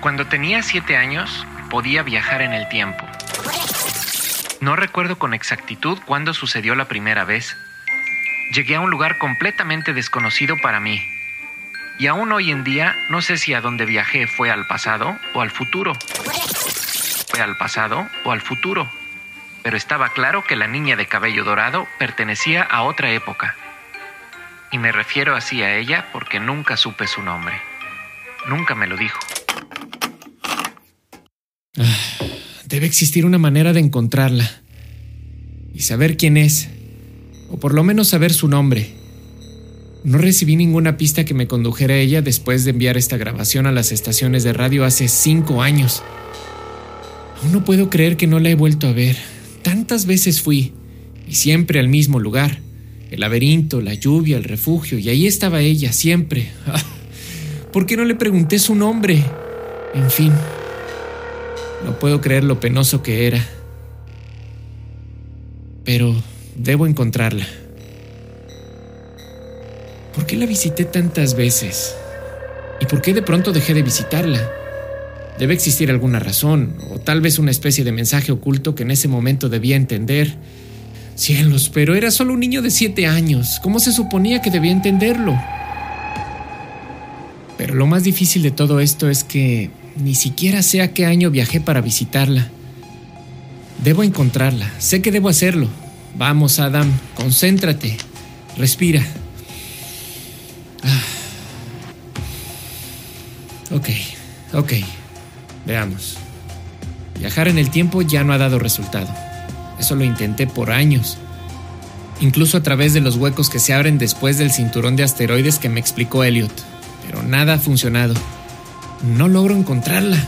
Cuando tenía siete años, podía viajar en el tiempo. No recuerdo con exactitud cuándo sucedió la primera vez. Llegué a un lugar completamente desconocido para mí. Y aún hoy en día no sé si a dónde viajé fue al pasado o al futuro. Fue al pasado o al futuro. Pero estaba claro que la niña de cabello dorado pertenecía a otra época. Y me refiero así a ella porque nunca supe su nombre. Nunca me lo dijo. Debe existir una manera de encontrarla y saber quién es, o por lo menos saber su nombre. No recibí ninguna pista que me condujera a ella después de enviar esta grabación a las estaciones de radio hace cinco años. Aún no puedo creer que no la he vuelto a ver. Tantas veces fui, y siempre al mismo lugar. El laberinto, la lluvia, el refugio, y ahí estaba ella, siempre. ¿Por qué no le pregunté su nombre? En fin, no puedo creer lo penoso que era. Pero debo encontrarla. ¿Por qué la visité tantas veces? ¿Y por qué de pronto dejé de visitarla? Debe existir alguna razón, o tal vez una especie de mensaje oculto que en ese momento debía entender. Cielos, pero era solo un niño de siete años. ¿Cómo se suponía que debía entenderlo? Pero lo más difícil de todo esto es que ni siquiera sé a qué año viajé para visitarla. Debo encontrarla, sé que debo hacerlo. Vamos, Adam, concéntrate. Respira. Ah. Ok, ok. Veamos. Viajar en el tiempo ya no ha dado resultado. Eso lo intenté por años. Incluso a través de los huecos que se abren después del cinturón de asteroides que me explicó Elliot. Pero nada ha funcionado. No logro encontrarla.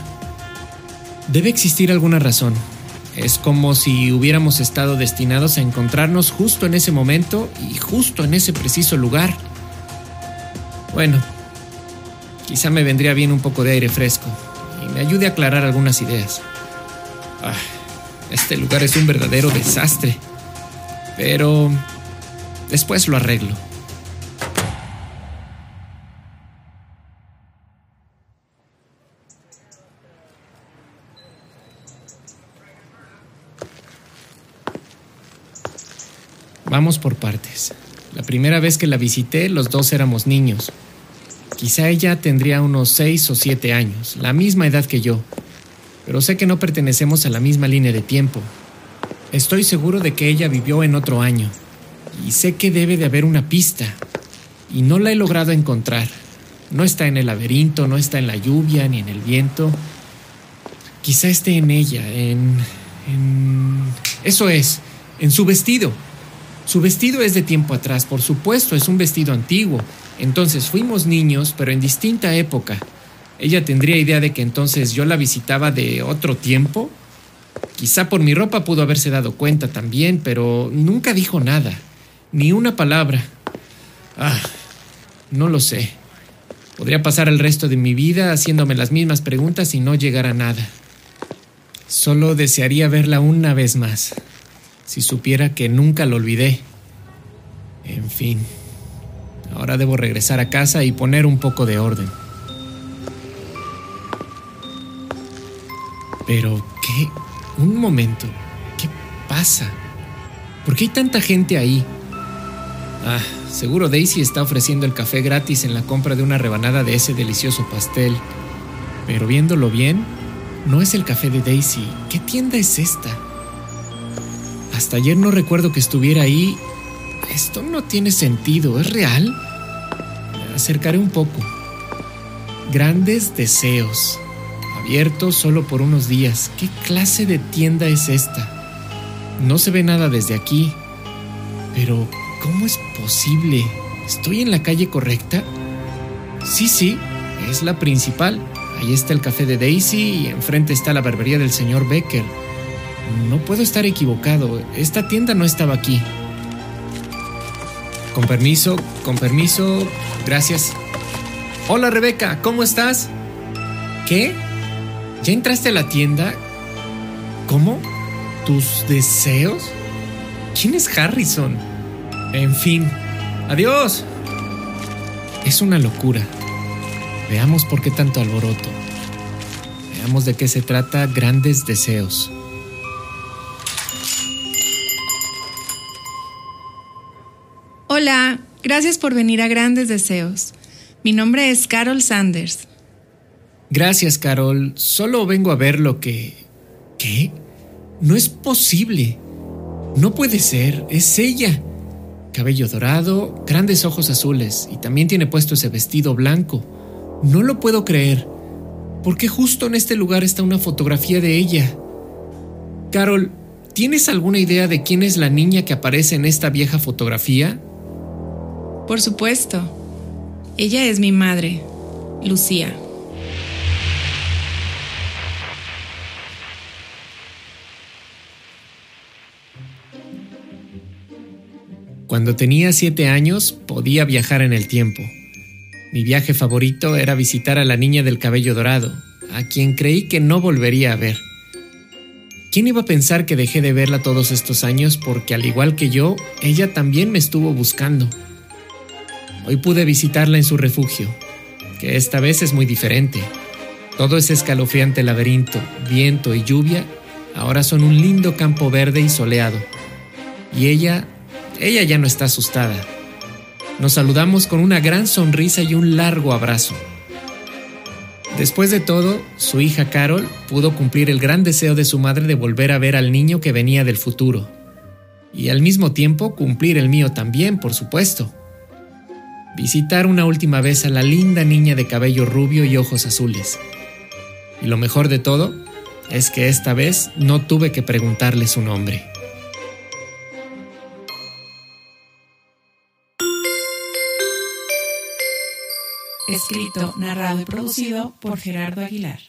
Debe existir alguna razón. Es como si hubiéramos estado destinados a encontrarnos justo en ese momento y justo en ese preciso lugar. Bueno, quizá me vendría bien un poco de aire fresco y me ayude a aclarar algunas ideas. Ah, este lugar es un verdadero desastre. Pero después lo arreglo. Vamos por partes. La primera vez que la visité, los dos éramos niños. Quizá ella tendría unos seis o siete años, la misma edad que yo. Pero sé que no pertenecemos a la misma línea de tiempo. Estoy seguro de que ella vivió en otro año. Y sé que debe de haber una pista. Y no la he logrado encontrar. No está en el laberinto, no está en la lluvia, ni en el viento. Quizá esté en ella, en... en... Eso es, en su vestido. Su vestido es de tiempo atrás, por supuesto, es un vestido antiguo. Entonces fuimos niños, pero en distinta época. Ella tendría idea de que entonces yo la visitaba de otro tiempo. Quizá por mi ropa pudo haberse dado cuenta también, pero nunca dijo nada, ni una palabra. Ah, no lo sé. Podría pasar el resto de mi vida haciéndome las mismas preguntas y no llegar a nada. Solo desearía verla una vez más si supiera que nunca lo olvidé. En fin, ahora debo regresar a casa y poner un poco de orden. Pero, ¿qué? Un momento. ¿Qué pasa? ¿Por qué hay tanta gente ahí? Ah, seguro Daisy está ofreciendo el café gratis en la compra de una rebanada de ese delicioso pastel. Pero viéndolo bien, no es el café de Daisy. ¿Qué tienda es esta? Hasta ayer no recuerdo que estuviera ahí. Esto no tiene sentido, ¿es real? Me acercaré un poco. Grandes deseos. Abiertos solo por unos días. ¿Qué clase de tienda es esta? No se ve nada desde aquí. Pero, ¿cómo es posible? ¿Estoy en la calle correcta? Sí, sí, es la principal. Ahí está el café de Daisy y enfrente está la barbería del señor Becker. No puedo estar equivocado. Esta tienda no estaba aquí. Con permiso, con permiso. Gracias. Hola Rebeca, ¿cómo estás? ¿Qué? ¿Ya entraste a la tienda? ¿Cómo? ¿Tus deseos? ¿Quién es Harrison? En fin. Adiós. Es una locura. Veamos por qué tanto alboroto. Veamos de qué se trata Grandes Deseos. Hola, gracias por venir a Grandes Deseos. Mi nombre es Carol Sanders. Gracias, Carol. Solo vengo a ver lo que... ¿Qué? No es posible. No puede ser. Es ella. Cabello dorado, grandes ojos azules y también tiene puesto ese vestido blanco. No lo puedo creer. ¿Por qué justo en este lugar está una fotografía de ella? Carol, ¿tienes alguna idea de quién es la niña que aparece en esta vieja fotografía? Por supuesto. Ella es mi madre, Lucía. Cuando tenía siete años podía viajar en el tiempo. Mi viaje favorito era visitar a la niña del cabello dorado, a quien creí que no volvería a ver. ¿Quién iba a pensar que dejé de verla todos estos años porque al igual que yo, ella también me estuvo buscando? Hoy pude visitarla en su refugio, que esta vez es muy diferente. Todo ese escalofriante laberinto, viento y lluvia ahora son un lindo campo verde y soleado. Y ella ella ya no está asustada. Nos saludamos con una gran sonrisa y un largo abrazo. Después de todo, su hija Carol pudo cumplir el gran deseo de su madre de volver a ver al niño que venía del futuro. Y al mismo tiempo cumplir el mío también, por supuesto. Visitar una última vez a la linda niña de cabello rubio y ojos azules. Y lo mejor de todo es que esta vez no tuve que preguntarle su nombre. Escrito, narrado y producido por Gerardo Aguilar.